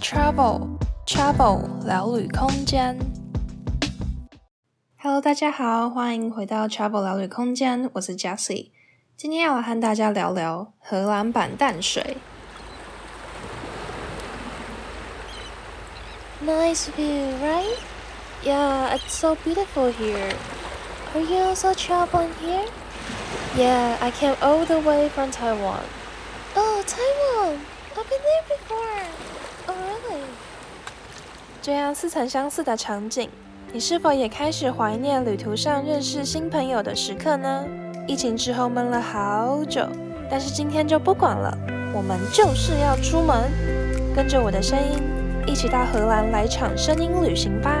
Travel Travel 聊旅空间。Hello，大家好，欢迎回到 Travel 聊旅空间，我是 Jessie。今天要来和大家聊聊荷兰版淡水。Nice view, right? Yeah, it's so beautiful here. Are you also traveling here? Yeah, I came all the way from Taiwan. Oh, Taiwan! I've been there before. 这样似曾相似的场景，你是否也开始怀念旅途上认识新朋友的时刻呢？疫情之后闷了好久，但是今天就不管了，我们就是要出门，跟着我的声音，一起到荷兰来场声音旅行吧。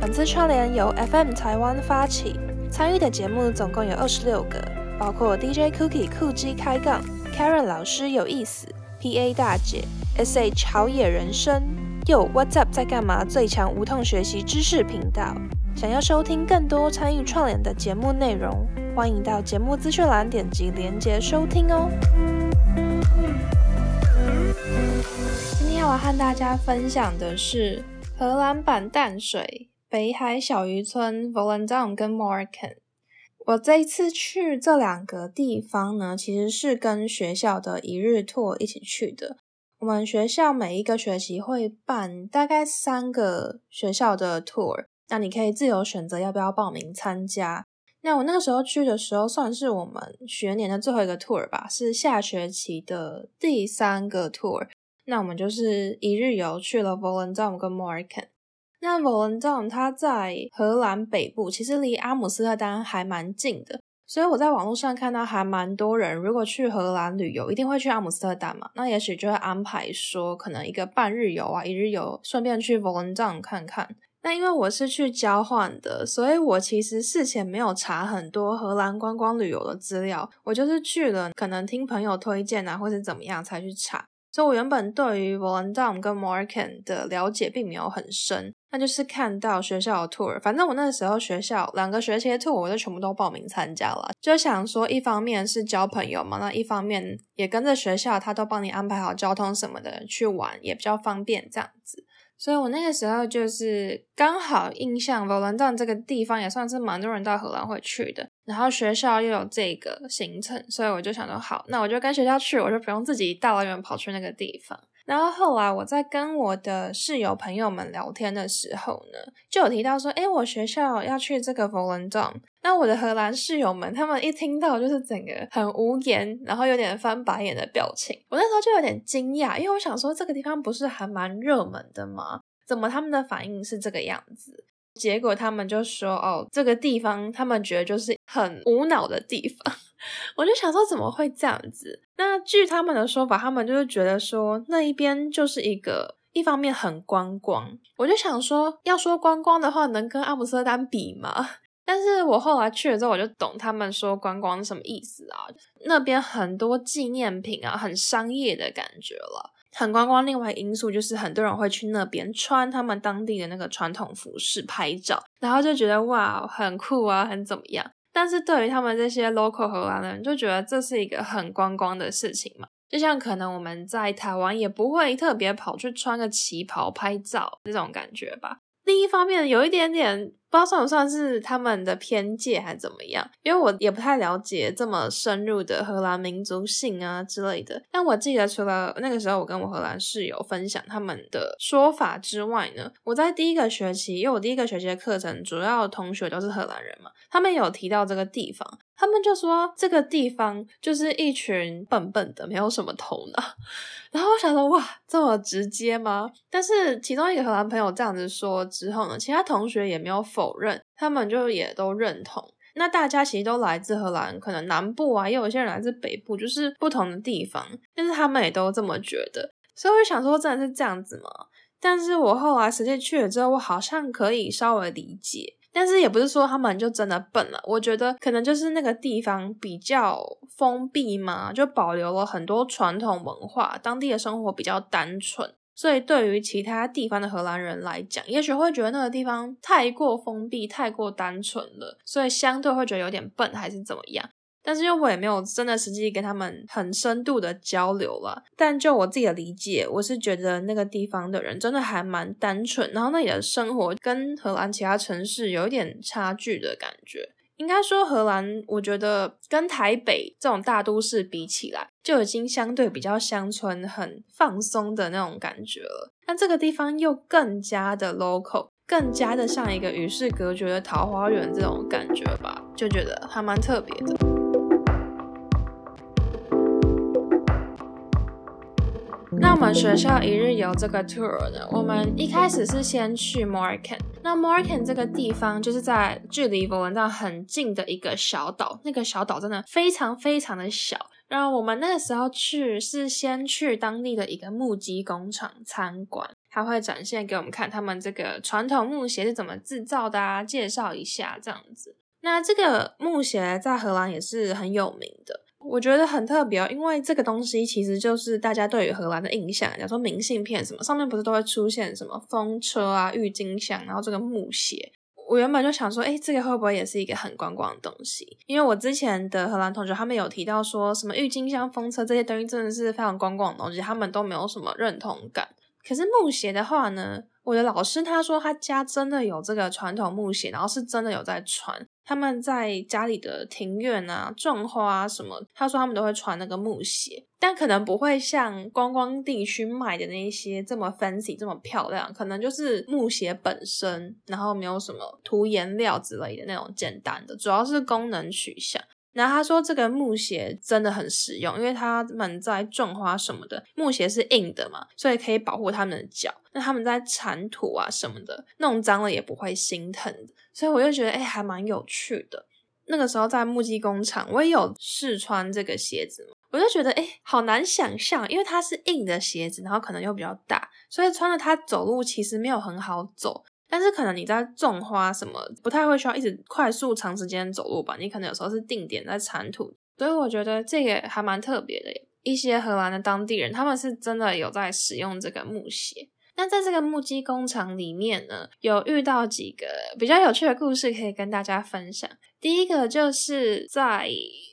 本次串联由 FM 台湾发起，参与的节目总共有二十六个，包括 DJ Cookie 酷鸡开杠，Karen 老师有意思。PA 大姐，SH 好野人生，Yo What's Up 在干嘛？最强无痛学习知识频道。想要收听更多参与串联的节目内容，欢迎到节目资讯栏点击连结收听哦。今天要和大家分享的是荷兰版淡水北海小渔村 Volendam 跟 Morecambe。我这一次去这两个地方呢，其实是跟学校的一日 tour 一起去的。我们学校每一个学期会办大概三个学校的 tour，那你可以自由选择要不要报名参加。那我那个时候去的时候，算是我们学年的最后一个 tour 吧，是下学期的第三个 tour。那我们就是一日游去了 Volendam 跟 Morecambe。那 Volendam 它在荷兰北部，其实离阿姆斯特丹还蛮近的，所以我在网络上看到还蛮多人，如果去荷兰旅游，一定会去阿姆斯特丹嘛，那也许就会安排说，可能一个半日游啊，一日游，顺便去 Volendam 看看。那因为我是去交换的，所以我其实事前没有查很多荷兰观光旅游的资料，我就是去了，可能听朋友推荐啊，或是怎么样才去查。所以我原本对于 Volendam 跟 Morgan 的了解并没有很深，那就是看到学校的 tour，反正我那时候学校两个学期的 tour 我就全部都报名参加了，就想说一方面是交朋友嘛，那一方面也跟着学校，他都帮你安排好交通什么的去玩，也比较方便这样子。所以我那个时候就是刚好印象荷兰站这个地方也算是蛮多人到荷兰会去的，然后学校又有这个行程，所以我就想说好，那我就跟学校去，我就不用自己大老远跑去那个地方。然后后来我在跟我的室友朋友们聊天的时候呢，就有提到说，诶，我学校要去这个 Volendam。那我的荷兰室友们，他们一听到就是整个很无言，然后有点翻白眼的表情。我那时候就有点惊讶，因为我想说这个地方不是还蛮热门的吗？怎么他们的反应是这个样子？结果他们就说，哦，这个地方他们觉得就是很无脑的地方。我就想说怎么会这样子？那据他们的说法，他们就是觉得说那一边就是一个一方面很观光。我就想说，要说观光的话，能跟阿姆斯特丹比吗？但是我后来去了之后，我就懂他们说观光是什么意思啊。那边很多纪念品啊，很商业的感觉了，很观光。另外因素就是很多人会去那边穿他们当地的那个传统服饰拍照，然后就觉得哇，很酷啊，很怎么样。但是对于他们这些 local 荷兰人，就觉得这是一个很观光的事情嘛。就像可能我们在台湾也不会特别跑去穿个旗袍拍照这种感觉吧。另一方面，有一点点不知道算不算是他们的偏见还是怎么样，因为我也不太了解这么深入的荷兰民族性啊之类的。但我记得除了那个时候我跟我荷兰室友分享他们的说法之外呢，我在第一个学期，因为我第一个学期的课程主要同学都是荷兰人嘛，他们有提到这个地方。他们就说这个地方就是一群笨笨的，没有什么头脑。然后我想说，哇，这么直接吗？但是其中一个荷兰朋友这样子说之后呢，其他同学也没有否认，他们就也都认同。那大家其实都来自荷兰，可能南部啊，也有一些人来自北部，就是不同的地方，但是他们也都这么觉得。所以我想说，真的是这样子吗？但是我后来实际去了之后，我好像可以稍微理解。但是也不是说他们就真的笨了，我觉得可能就是那个地方比较封闭嘛，就保留了很多传统文化，当地的生活比较单纯，所以对于其他地方的荷兰人来讲，也许会觉得那个地方太过封闭、太过单纯了，所以相对会觉得有点笨，还是怎么样。但是因为我也没有真的实际跟他们很深度的交流了。但就我自己的理解，我是觉得那个地方的人真的还蛮单纯，然后那里的生活跟荷兰其他城市有一点差距的感觉。应该说，荷兰我觉得跟台北这种大都市比起来，就已经相对比较乡村、很放松的那种感觉了。但这个地方又更加的 local，更加的像一个与世隔绝的桃花源这种感觉吧，就觉得还蛮特别的。我们学校一日游这个 tour 呢，我们一开始是先去 Morecambe。那 Morecambe 这个地方就是在距离 Volendam 很近的一个小岛，那个小岛真的非常非常的小。然后我们那个时候去是先去当地的一个木屐工厂参观，他会展现给我们看他们这个传统木鞋是怎么制造的啊，介绍一下这样子。那这个木鞋在荷兰也是很有名的。我觉得很特别哦，因为这个东西其实就是大家对于荷兰的印象，假如说明信片什么，上面不是都会出现什么风车啊、郁金香，然后这个木鞋。我原本就想说，诶，这个会不会也是一个很观光的东西？因为我之前的荷兰同学他们有提到说什么郁金香、风车这些东西真的是非常观光的东西，他们都没有什么认同感。可是木鞋的话呢，我的老师他说他家真的有这个传统木鞋，然后是真的有在传。他们在家里的庭院啊，种花啊什么，他说他们都会穿那个木鞋，但可能不会像观光地区卖的那一些这么 fancy 这么漂亮，可能就是木鞋本身，然后没有什么涂颜料之类的那种简单的，主要是功能取向。然后他说这个木鞋真的很实用，因为他们在种花什么的，木鞋是硬的嘛，所以可以保护他们的脚。那他们在铲土啊什么的，弄脏了也不会心疼。所以我就觉得，哎，还蛮有趣的。那个时候在木屐工厂，我也有试穿这个鞋子，我就觉得，哎，好难想象，因为它是硬的鞋子，然后可能又比较大，所以穿着它走路其实没有很好走。但是可能你在种花什么，不太会需要一直快速长时间走路吧？你可能有时候是定点在铲土，所以我觉得这个还蛮特别的。一些荷兰的当地人，他们是真的有在使用这个木鞋。那在这个木屐工厂里面呢，有遇到几个比较有趣的故事可以跟大家分享。第一个就是在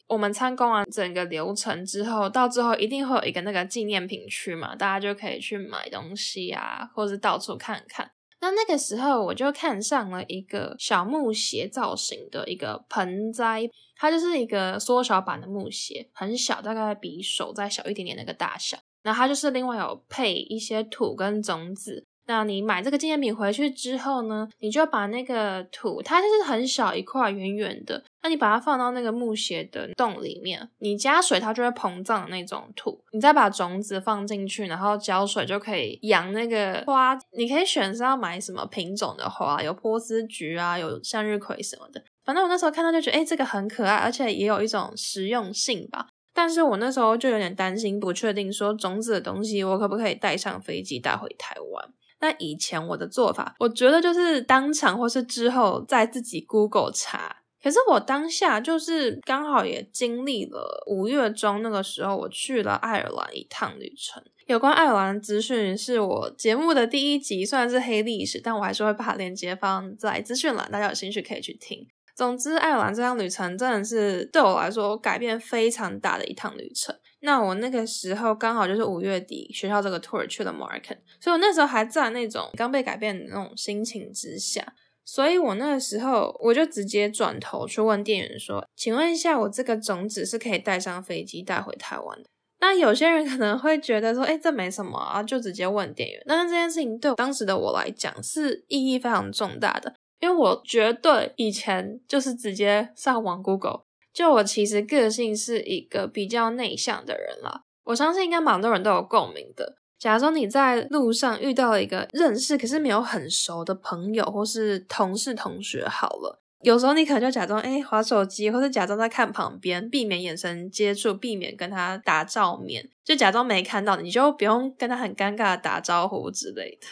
我们参观完整个流程之后，到最后一定会有一个那个纪念品区嘛，大家就可以去买东西啊，或是到处看看。那那个时候我就看上了一个小木鞋造型的一个盆栽，它就是一个缩小版的木鞋，很小，大概比手再小一点点那个大小。然后它就是另外有配一些土跟种子。那你买这个纪念品回去之后呢，你就把那个土，它就是很小一块圆圆的，那你把它放到那个木鞋的洞里面，你加水它就会膨胀的那种土，你再把种子放进去，然后浇水就可以养那个花。你可以选是要买什么品种的花，有波斯菊啊，有向日葵什么的。反正我那时候看到就觉得，诶，这个很可爱，而且也有一种实用性吧。但是我那时候就有点担心，不确定说种子的东西我可不可以带上飞机带回台湾。那以前我的做法，我觉得就是当场或是之后再自己 Google 查。可是我当下就是刚好也经历了五月中那个时候，我去了爱尔兰一趟旅程。有关爱尔兰资讯是我节目的第一集，虽然是黑历史，但我还是会把链接放在资讯栏，大家有兴趣可以去听。总之，爱尔兰这趟旅程真的是对我来说改变非常大的一趟旅程。那我那个时候刚好就是五月底，学校这个 tour 去了 Morecambe，所以我那时候还在那种刚被改变的那种心情之下，所以我那个时候我就直接转头去问店员说：“请问一下，我这个种子是可以带上飞机带回台湾的？”那有些人可能会觉得说：“诶，这没什么啊，就直接问店员。”但是这件事情对当时的我来讲是意义非常重大的，因为我绝对以前就是直接上网 Google。就我其实个性是一个比较内向的人啦，我相信应该蛮多人都有共鸣的。假如说你在路上遇到了一个认识可是没有很熟的朋友或是同事同学，好了，有时候你可能就假装诶滑手机，或是假装在看旁边，避免眼神接触，避免跟他打照面，就假装没看到，你就不用跟他很尴尬的打招呼之类的。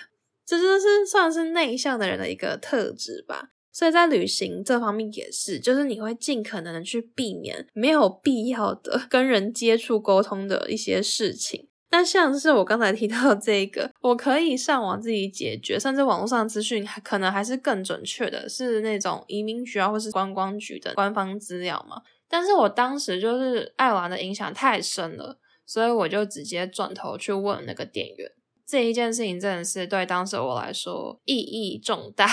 这就是算是内向的人的一个特质吧。所以在旅行这方面也是，就是你会尽可能的去避免没有必要的 跟人接触沟通的一些事情。那像是我刚才提到的这个，我可以上网自己解决，甚至网络上资讯可能还是更准确的，是那种移民局啊或是观光局的官方资料嘛。但是我当时就是爱玩的影响太深了，所以我就直接转头去问那个店员。这一件事情真的是对当时我来说意义重大。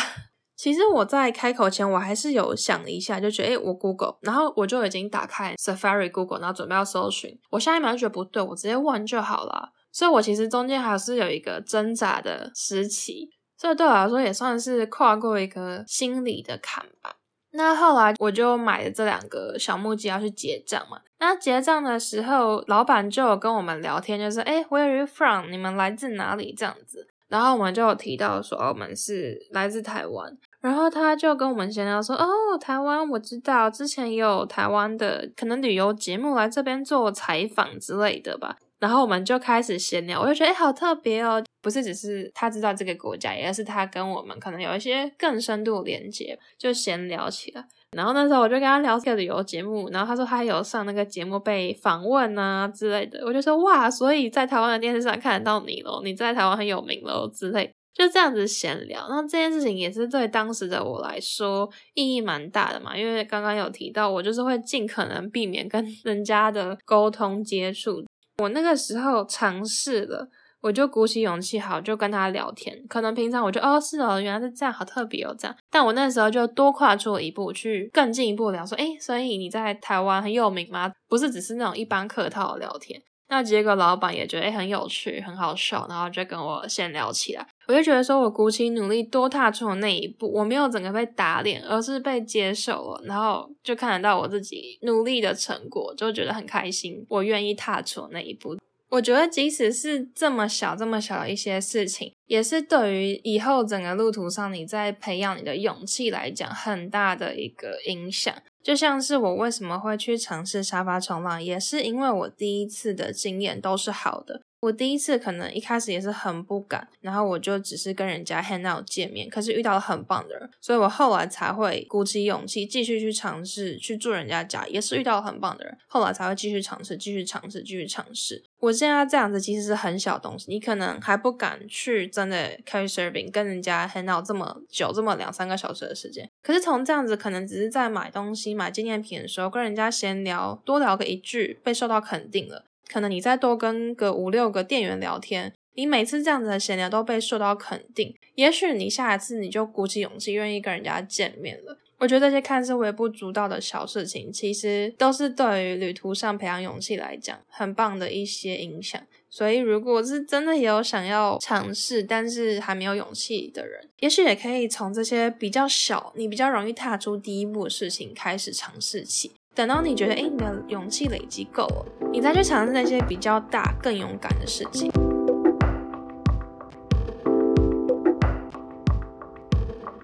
其实我在开口前，我还是有想了一下，就觉得，诶，我 Google，然后我就已经打开 Safari Google，然后准备要搜寻。我下一秒就觉得不对，我直接问就好了。所以我其实中间还是有一个挣扎的时期，这对我来说也算是跨过一个心理的坎吧。那后来我就买了这两个小木屐要去结账嘛。那结账的时候，老板就有跟我们聊天，就是，诶，Where are you from？你们来自哪里？这样子。然后我们就有提到说，我们是来自台湾。然后他就跟我们闲聊说：“哦，台湾我知道，之前也有台湾的可能旅游节目来这边做采访之类的吧。”然后我们就开始闲聊，我就觉得诶好特别哦，不是只是他知道这个国家，也是他跟我们可能有一些更深度连接，就闲聊起来。然后那时候我就跟他聊这个旅游节目，然后他说他有上那个节目被访问啊之类的，我就说哇，所以在台湾的电视上看得到你咯，你在台湾很有名咯之类。就这样子闲聊，那这件事情也是对当时的我来说意义蛮大的嘛，因为刚刚有提到，我就是会尽可能避免跟 人家的沟通接触。我那个时候尝试了，我就鼓起勇气，好，就跟他聊天。可能平常我就哦，是哦，原来是这样，好特别哦，这样。但我那时候就多跨出了一步，去更进一步聊，说，诶，所以你在台湾很有名吗？不是只是那种一般客套的聊天。那结果老板也觉得很有趣，很好笑，然后就跟我先聊起来。我就觉得说，我鼓起努力多踏出的那一步，我没有整个被打脸，而是被接受了，然后就看得到我自己努力的成果，就觉得很开心。我愿意踏出那一步。我觉得即使是这么小、这么小的一些事情，也是对于以后整个路途上你在培养你的勇气来讲，很大的一个影响。就像是我为什么会去尝试沙发冲浪，也是因为我第一次的经验都是好的。我第一次可能一开始也是很不敢，然后我就只是跟人家 hang out 见面，可是遇到了很棒的人，所以我后来才会鼓起勇气继续去尝试去住人家家，也是遇到了很棒的人，后来才会继续尝试，继续尝试，继续尝试。我现在这样子其实是很小东西，你可能还不敢去真的 carry serving 跟人家 hang out 这么久，这么两三个小时的时间，可是从这样子可能只是在买东西、买纪念品的时候跟人家闲聊，多聊个一句，被受到肯定了。可能你再多跟个五六个店员聊天，你每次这样子的闲聊都被受到肯定，也许你下一次你就鼓起勇气愿意跟人家见面了。我觉得这些看似微不足道的小事情，其实都是对于旅途上培养勇气来讲很棒的一些影响。所以，如果是真的有想要尝试，但是还没有勇气的人，也许也可以从这些比较小、你比较容易踏出第一步的事情开始尝试起。等到你觉得，诶，你的勇气累积够了，你再去尝试那些比较大、更勇敢的事情。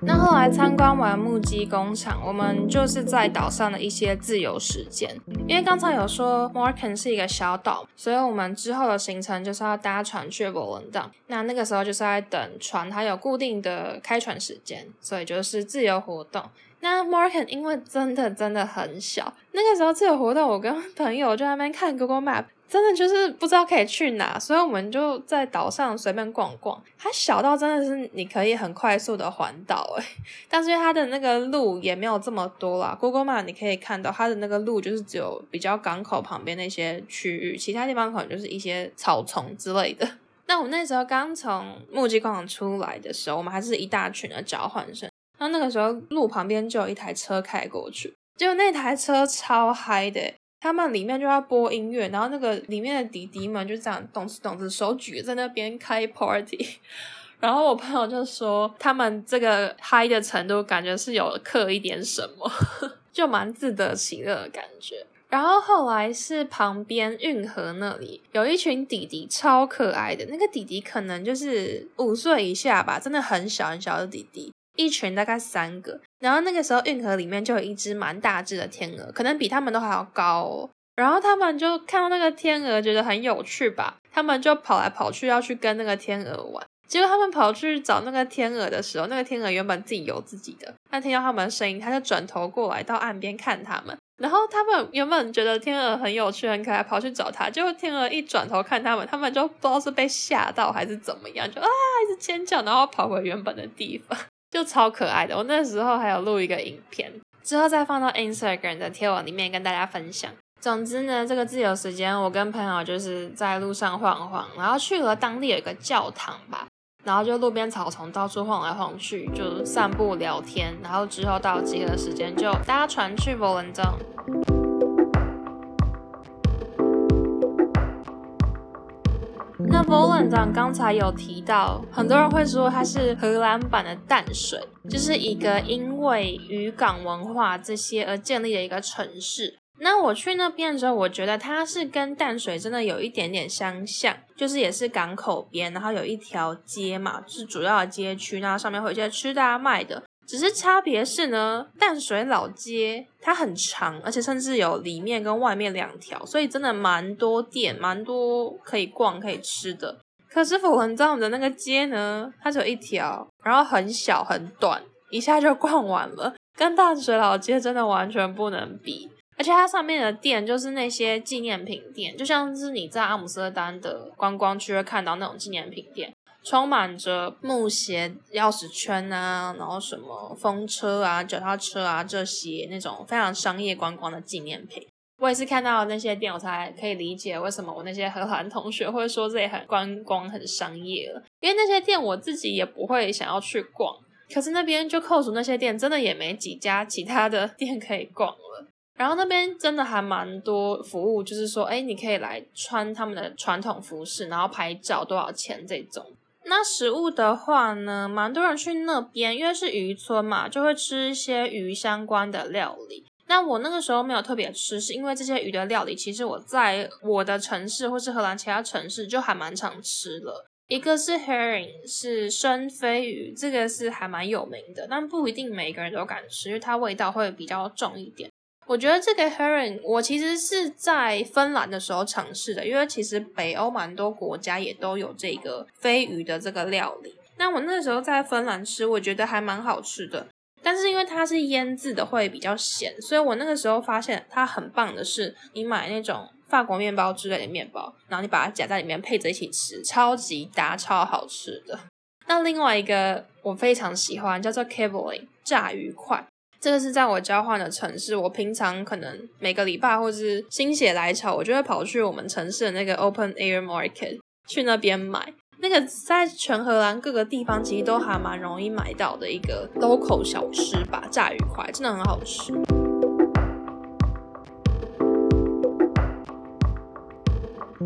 那后来参观完木屐工厂，我们就是在岛上的一些自由时间。因为刚才有说 Morocco 是一个小岛，所以我们之后的行程就是要搭船去 Volendam。那那个时候就是在等船，它有固定的开船时间，所以就是自由活动。那 Morocco 因为真的真的很小，那个时候自由活动，我跟朋友就在那边看 Google Map，真的就是不知道可以去哪，所以我们就在岛上随便逛逛。它小到真的是你可以很快速的环岛诶，但是它的那个路也没有这么多啦。Google Map 你可以看到它的那个路就是只有比较港口旁边那些区域，其他地方可能就是一些草丛之类的。那我那时候刚从木屐广场出来的时候，我们还是一大群的交换生。那那个时候，路旁边就有一台车开过去，结果那台车超嗨的，他们里面就要播音乐，然后那个里面的弟弟们就这样动次动次，手举在那边开 party，然后我朋友就说，他们这个嗨的程度，感觉是有刻一点什么，就蛮自得其乐的感觉。然后后来是旁边运河那里有一群弟弟，超可爱的，那个弟弟可能就是五岁以下吧，真的很小很小的弟弟。一群大概三个，然后那个时候运河里面就有一只蛮大只的天鹅，可能比他们都还要高哦。然后他们就看到那个天鹅，觉得很有趣吧，他们就跑来跑去要去跟那个天鹅玩。结果他们跑去找那个天鹅的时候，那个天鹅原本自己游自己的，但听到他们的声音，他就转头过来到岸边看他们。然后他们原本觉得天鹅很有趣、很可爱，跑去找他。结果天鹅一转头看他们，他们就不知道是被吓到还是怎么样，就啊一直尖叫，然后跑回原本的地方。就超可爱的，我那时候还有录一个影片，之后再放到 Instagram 的贴文里面跟大家分享。总之呢，这个自由时间，我跟朋友就是在路上晃晃，然后去了当地有一个教堂吧，然后就路边草丛到处晃来晃去，就散步聊天，然后之后到集合时间就搭船去摩棱镇。那 Volendam 刚才有提到，很多人会说它是荷兰版的淡水，就是一个因为渔港文化这些而建立的一个城市。那我去那边的时候，我觉得它是跟淡水真的有一点点相像，就是也是港口边，然后有一条街嘛，是主要的街区，然后上面会有一些吃的啊卖的。只是差别是呢，淡水老街它很长，而且甚至有里面跟外面两条，所以真的蛮多店，蛮多可以逛可以吃的。可是 Volendam 的那个街呢，它只有一条，然后很小很短，一下就逛完了，跟淡水老街真的完全不能比。而且它上面的店就是那些纪念品店，就像是你在阿姆斯特丹的观光区会看到那种纪念品店。充满着木鞋、钥匙圈啊，然后什么风车啊、脚踏车啊这些那种非常商业观光的纪念品。我也是看到那些店，我才可以理解为什么我那些荷兰同学会说这里很观光、很商业了。因为那些店我自己也不会想要去逛，可是那边就扣除那些店，真的也没几家其他的店可以逛了。然后那边真的还蛮多服务，就是说，哎，你可以来穿他们的传统服饰，然后拍照，多少钱这种。那食物的话呢，蛮多人去那边，因为是渔村嘛，就会吃一些鱼相关的料理。那我那个时候没有特别吃，是因为这些鱼的料理，其实我在我的城市或是荷兰其他城市就还蛮常吃了。一个是 herring，是生飞鱼，这个是还蛮有名的，但不一定每个人都敢吃，因为它味道会比较重一点。我觉得这个 herring 我其实是在芬兰的时候尝试的，因为其实北欧蛮多国家也都有这个飞鱼的这个料理。那我那时候在芬兰吃，我觉得还蛮好吃的。但是因为它是腌制的，会比较咸，所以我那个时候发现它很棒的是，你买那种法国面包之类的面包，然后你把它夹在里面配着一起吃，超级搭，超好吃的。那另外一个我非常喜欢，叫做 kibbeling 炸鱼块。这个是在我交换的城市，我平常可能每个礼拜或是心血来潮，我就会跑去我们城市的那个 open air market 去那边买。那个在全荷兰各个地方其实都还蛮容易买到的一个 local 小吃吧，炸鱼块真的很好吃。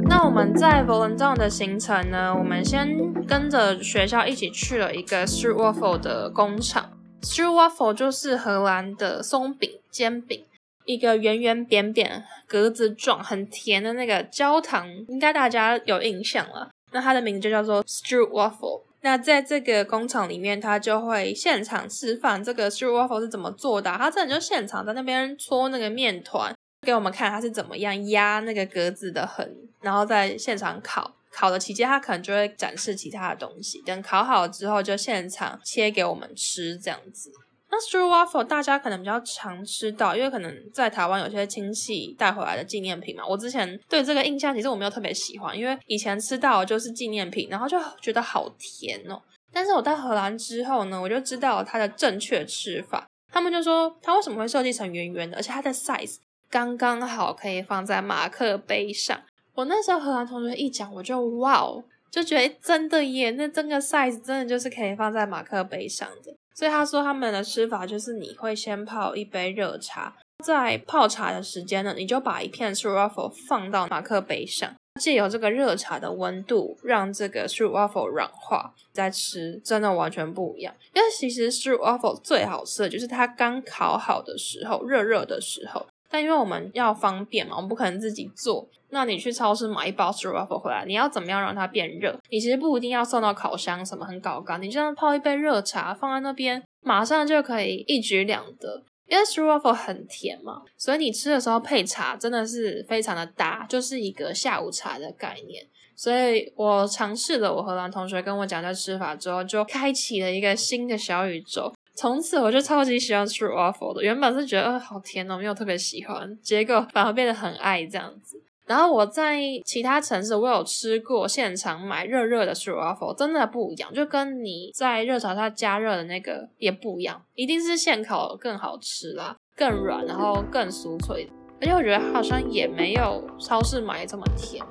那我们在 Volendam 的行程呢，我们先跟着学校一起去了一个 street waffle 的工厂。Stroopwafel 就是荷兰的松饼煎饼，一个圆圆扁扁格子状很甜的那个焦糖，应该大家有印象了。那它的名字就叫做 Stroopwafel。那在这个工厂里面，他就会现场示范这个 Stroopwafel 是怎么做的。他真的就现场在那边搓那个面团，给我们看他是怎么样压那个格子的痕，然后在现场烤。烤的期间，他可能就会展示其他的东西。等烤好之后，就现场切给我们吃，这样子。那 Stroopwafel 大家可能比较常吃到，因为可能在台湾有些亲戚带回来的纪念品嘛。我之前对这个印象其实我没有特别喜欢，因为以前吃到就是纪念品，然后就觉得好甜哦。但是我到荷兰之后呢，我就知道它的正确吃法。他们就说，它为什么会设计成圆圆的，而且它的 size 刚刚好可以放在马克杯上。我那时候荷兰同学一讲，我就哇哦，就觉得真的耶，那整个 size 真的就是可以放在马克杯上的。所以他说他们的吃法就是你会先泡一杯热茶，在泡茶的时间呢，你就把一片 stroopwafel 放到马克杯上，借由这个热茶的温度让这个 stroopwafel 软化，再吃真的完全不一样。因为其实 stroopwafel 最好吃的就是它刚烤好的时候，热热的时候。但因为我们要方便嘛，我们不可能自己做。那你去超市买一包 stroopwafel 回来，你要怎么样让它变热？你其实不一定要送到烤箱什么很搞刚，你就这样泡一杯热茶放在那边，马上就可以一举两得。因为 stroopwafel 很甜嘛，所以你吃的时候配茶真的是非常的搭，就是一个下午茶的概念。所以我尝试了我荷兰同学跟我讲这吃法之后，就开启了一个新的小宇宙。从此我就超级喜欢 Stroopwafel 的，原本是觉得，呃，好甜哦，没有特别喜欢，结果反而变得很爱这样子。然后我在其他城市，我有吃过现场买热热的 Stroopwafel，真的不一样，就跟你在热炒它加热的那个也不一样，一定是现烤更好吃啦。更软，然后更酥脆，而且我觉得好像也没有超市买这么甜。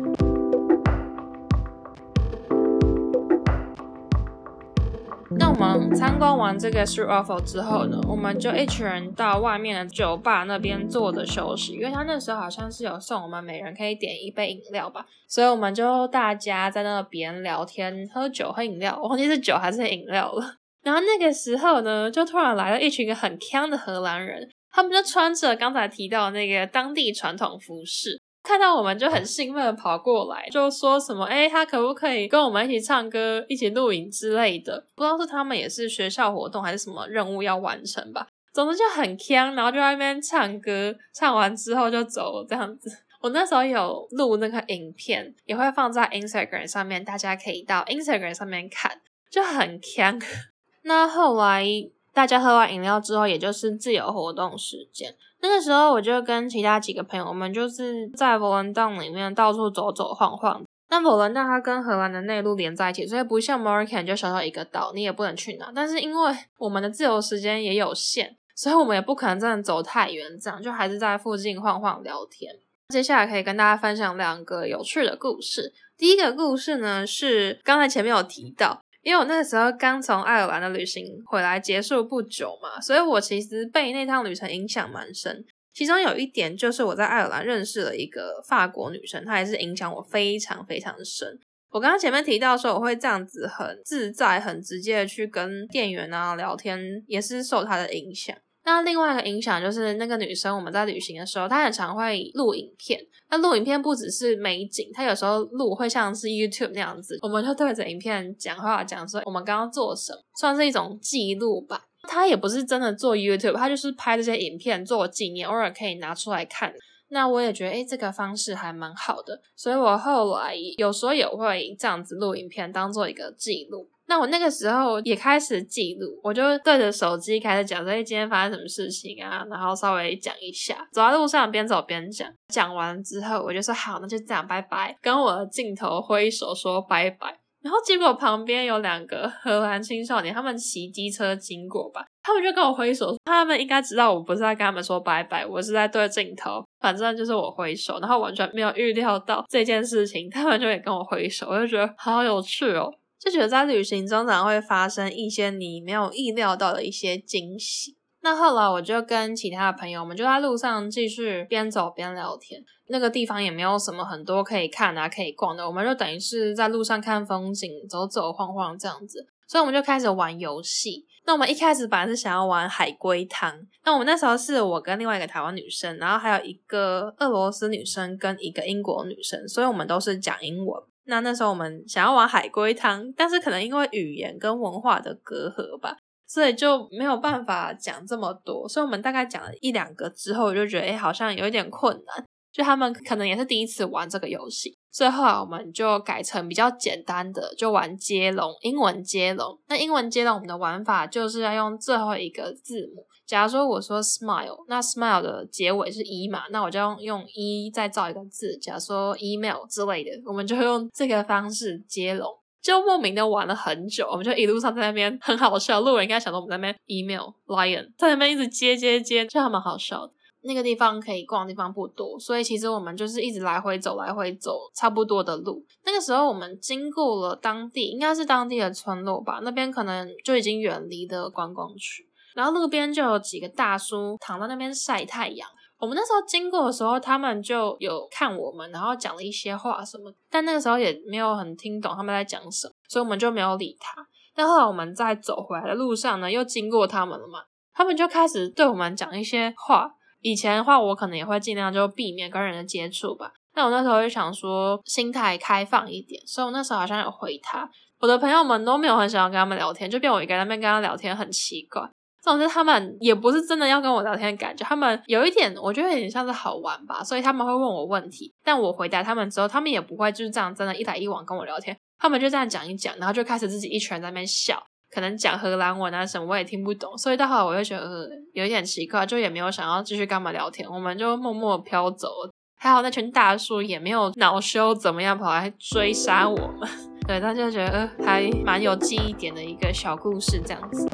那我们参观完这个 street waffle 之后呢，我们就一群人到外面的酒吧那边坐着休息，因为他那时候好像是有送我们每人可以点一杯饮料吧，所以我们就大家在那边聊天、喝酒、喝饮料，忘记是酒还是饮料了。然后那个时候呢，就突然来了一群很锵的荷兰人，他们就穿着刚才提到的那个当地传统服饰。看到我们就很兴奋的跑过来，就说什么：“哎，他可不可以跟我们一起唱歌、一起录影之类的？”不知道是他们也是学校活动还是什么任务要完成吧。总之就很锵，然后就在那边唱歌，唱完之后就走这样子。我那时候有录那个影片，也会放在 Instagram 上面，大家可以到 Instagram 上面看，就很锵。那后来大家喝完饮料之后，也就是自由活动时间。那个时候我就跟其他几个朋友，我们就是在佛伦当里面到处走走晃晃。但佛伦当它跟荷兰的内陆连在一起，所以不像 Marken 就小小一个岛，你也不能去哪。但是因为我们的自由时间也有限，所以我们也不可能真的走太远，这样就还是在附近晃晃聊天。接下来可以跟大家分享两个有趣的故事。第一个故事呢是刚才前面有提到。因为我那时候刚从爱尔兰的旅行回来结束不久嘛，所以我其实被那趟旅程影响蛮深。其中有一点就是我在爱尔兰认识了一个法国女生，她也是影响我非常非常深。我刚刚前面提到说我会这样子很自在、很直接的去跟店员啊聊天，也是受她的影响。那另外一个影响就是那个女生，我们在旅行的时候，她很常会录影片。那录影片不只是美景，她有时候录会像是 YouTube 那样子，我们就对着影片讲话，讲说我们刚刚做什么，算是一种记录吧。她也不是真的做 YouTube，她就是拍这些影片做纪念，偶尔可以拿出来看。那我也觉得，诶，这个方式还蛮好的，所以我后来有时候也会这样子录影片，当做一个记录。那我那个时候也开始记录，我就对着手机开始讲说，哎，今天发生什么事情啊？然后稍微讲一下，走在路上边走边讲。讲完之后，我就说好，那就这样，拜拜，跟我的镜头挥手说拜拜。然后结果旁边有两个荷兰青少年，他们骑机车经过吧，他们就跟我挥手，他们应该知道我不是在跟他们说拜拜，我是在对镜头，反正就是我挥手，然后完全没有预料到这件事情，他们就也跟我挥手，我就觉得好有趣哦。就觉得在旅行中常会发生一些你没有意料到的一些惊喜。那后来我就跟其他的朋友，我们就在路上继续边走边聊天。那个地方也没有什么很多可以看啊、可以逛的，我们就等于是在路上看风景，走走晃晃这样子。所以我们就开始玩游戏。那我们一开始本来是想要玩海龟汤。那我们那时候是我跟另外一个台湾女生，然后还有一个俄罗斯女生跟一个英国女生，所以我们都是讲英文。那那时候我们想要玩海龟汤，但是可能因为语言跟文化的隔阂吧，所以就没有办法讲这么多。所以我们大概讲了一两个之后，我就觉得哎、好像有一点困难。就他们可能也是第一次玩这个游戏，所以后来我们就改成比较简单的，就玩接龙，英文接龙。那英文接龙我们的玩法就是要用最后一个字母。假如说我说 smile，那 smile 的结尾是 e 嘛，那我就用用 e 再造一个字，假如说 email 之类的，我们就用这个方式接龙，就莫名的玩了很久，我们就一路上在那边很好笑，路人应该想到我们在那边 email lion，在那边一直接接接，就还蛮好笑的。那个地方可以逛的地方不多，所以其实我们就是一直来回走，来回走差不多的路。那个时候我们经过了当地，应该是当地的村落吧，那边可能就已经远离的观光区。然后路边就有几个大叔躺在那边晒太阳。我们那时候经过的时候，他们就有看我们，然后讲了一些话什么，但那个时候也没有很听懂他们在讲什么，所以我们就没有理他。但后来我们在走回来的路上呢，又经过他们了嘛，他们就开始对我们讲一些话。以前的话，我可能也会尽量就避免跟人的接触吧。但我那时候就想说，心态开放一点，所以我那时候好像有回他。我的朋友们都没有很想要跟他们聊天，就变我一个人在那边跟他聊天，很奇怪。总之，他们也不是真的要跟我聊天的感觉，他们有一点，我觉得有点像是好玩吧，所以他们会问我问题，但我回答他们之后，他们也不会就是这样真的，一来一往跟我聊天，他们就这样讲一讲，然后就开始自己一群人在那边笑，可能讲荷兰文啊什么，我也听不懂，所以到后来我就觉得，有一点奇怪，就也没有想要继续跟他们聊天，我们就默默飘走了。还好那群大叔也没有恼羞怎么样跑来追杀我们，对，他就觉得呃还蛮有记忆点的一个小故事这样子。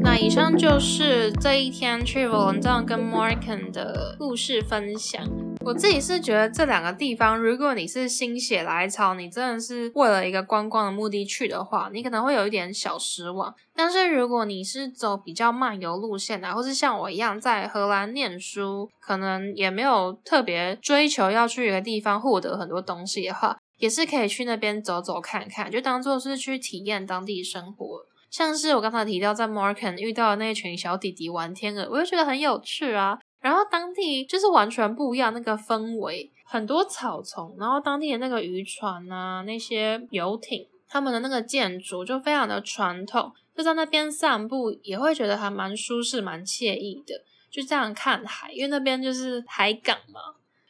那以上就是这一天去 v o l o n 跟 Morecambe 的故事分享。我自己是觉得这两个地方，如果你是心血来潮，你真的是为了一个观光的目的去的话，你可能会有一点小失望。但是如果你是走比较漫游路线的，或是像我一样在荷兰念书，可能也没有特别追求要去一个地方获得很多东西的话，也是可以去那边走走看看，就当做是去体验当地生活。像是我刚才提到在 Morecambe 遇到的那群小弟弟玩天鹅，我就觉得很有趣啊。然后当地就是完全不一样，那个氛围，很多草丛，然后当地的那个渔船啊，那些游艇，他们的那个建筑就非常的传统，就在那边散步也会觉得还蛮舒适、蛮惬意的。就这样看海，因为那边就是海港嘛，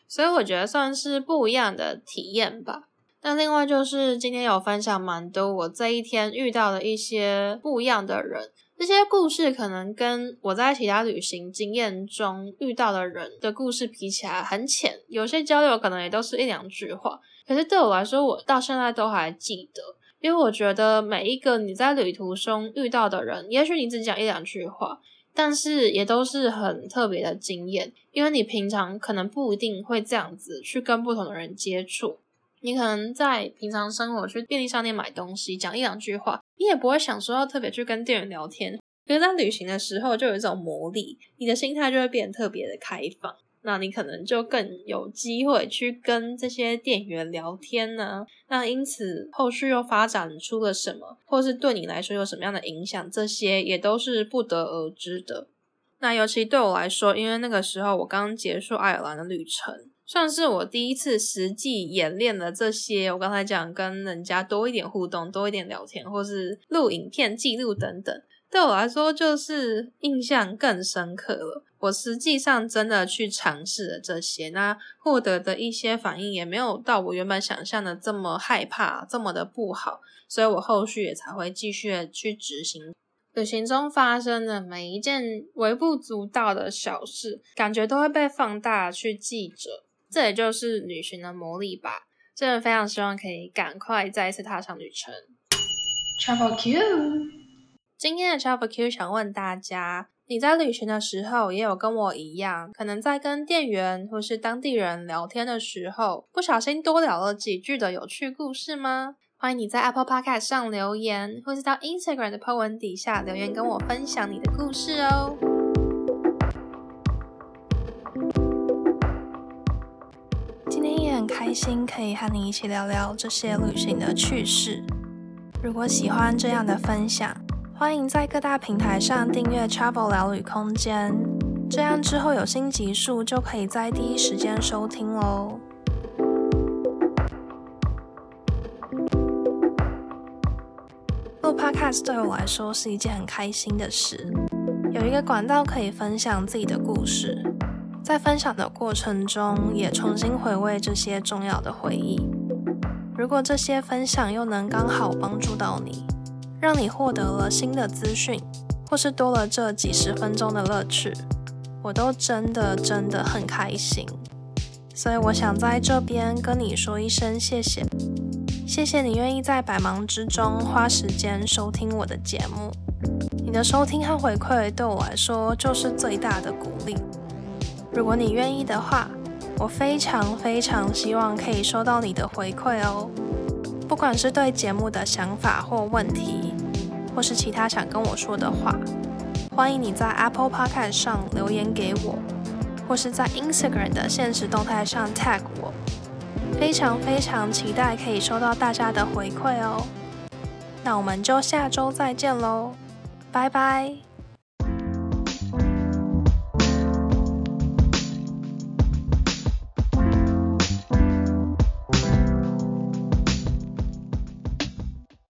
所以我觉得算是不一样的体验吧。那另外就是今天有分享蛮多我这一天遇到的一些不一样的人。这些故事可能跟我在其他旅行经验中遇到的人的故事比起来很浅，有些交流可能也都是一两句话。可是对我来说，我到现在都还记得，因为我觉得每一个你在旅途中遇到的人，也许你只讲一两句话，但是也都是很特别的经验，因为你平常可能不一定会这样子去跟不同的人接触。你可能在平常生活去便利商店买东西，讲一两句话，你也不会想说要特别去跟店员聊天。可是，在旅行的时候，就有一种魔力，你的心态就会变得特别的开放。那你可能就更有机会去跟这些店员聊天呢。那因此，后续又发展出了什么，或是对你来说有什么样的影响，这些也都是不得而知的。那尤其对我来说，因为那个时候我刚结束爱尔兰的旅程。算是我第一次实际演练了这些，我刚才讲跟人家多一点互动，多一点聊天，或是录影片记录等等，对我来说就是印象更深刻了。我实际上真的去尝试了这些，那获得的一些反应也没有到我原本想象的这么害怕，这么的不好，所以我后续也才会继续去执行。旅行中发生的每一件微不足道的小事，感觉都会被放大去记着。这也就是旅行的魔力吧！真的非常希望可以赶快再一次踏上旅程。Travel Q，今天的 Travel Q 想问大家：你在旅行的时候，也有跟我一样，可能在跟店员或是当地人聊天的时候，不小心多聊了几句的有趣故事吗？欢迎你在 Apple Podcast 上留言，或是到 Instagram 的 po 文底下留言跟我分享你的故事哦。开心可以和你一起聊聊这些旅行的趣事。如果喜欢这样的分享，欢迎在各大平台上订阅 Travel 聊旅空间，这样之后有新集数就可以在第一时间收听喽。录 Podcast 对我来说是一件很开心的事，有一个管道可以分享自己的故事。在分享的过程中，也重新回味这些重要的回忆。如果这些分享又能刚好帮助到你，让你获得了新的资讯，或是多了这几十分钟的乐趣，我都真的真的很开心。所以我想在这边跟你说一声谢谢，谢谢你愿意在百忙之中花时间收听我的节目。你的收听和回馈对我来说就是最大的鼓励。如果你愿意的话，我非常非常希望可以收到你的回馈哦。不管是对节目的想法或问题，或是其他想跟我说的话，欢迎你在 Apple Podcast 上留言给我，或是在 Instagram 的现实动态上 tag 我。非常非常期待可以收到大家的回馈哦。那我们就下周再见喽，拜拜。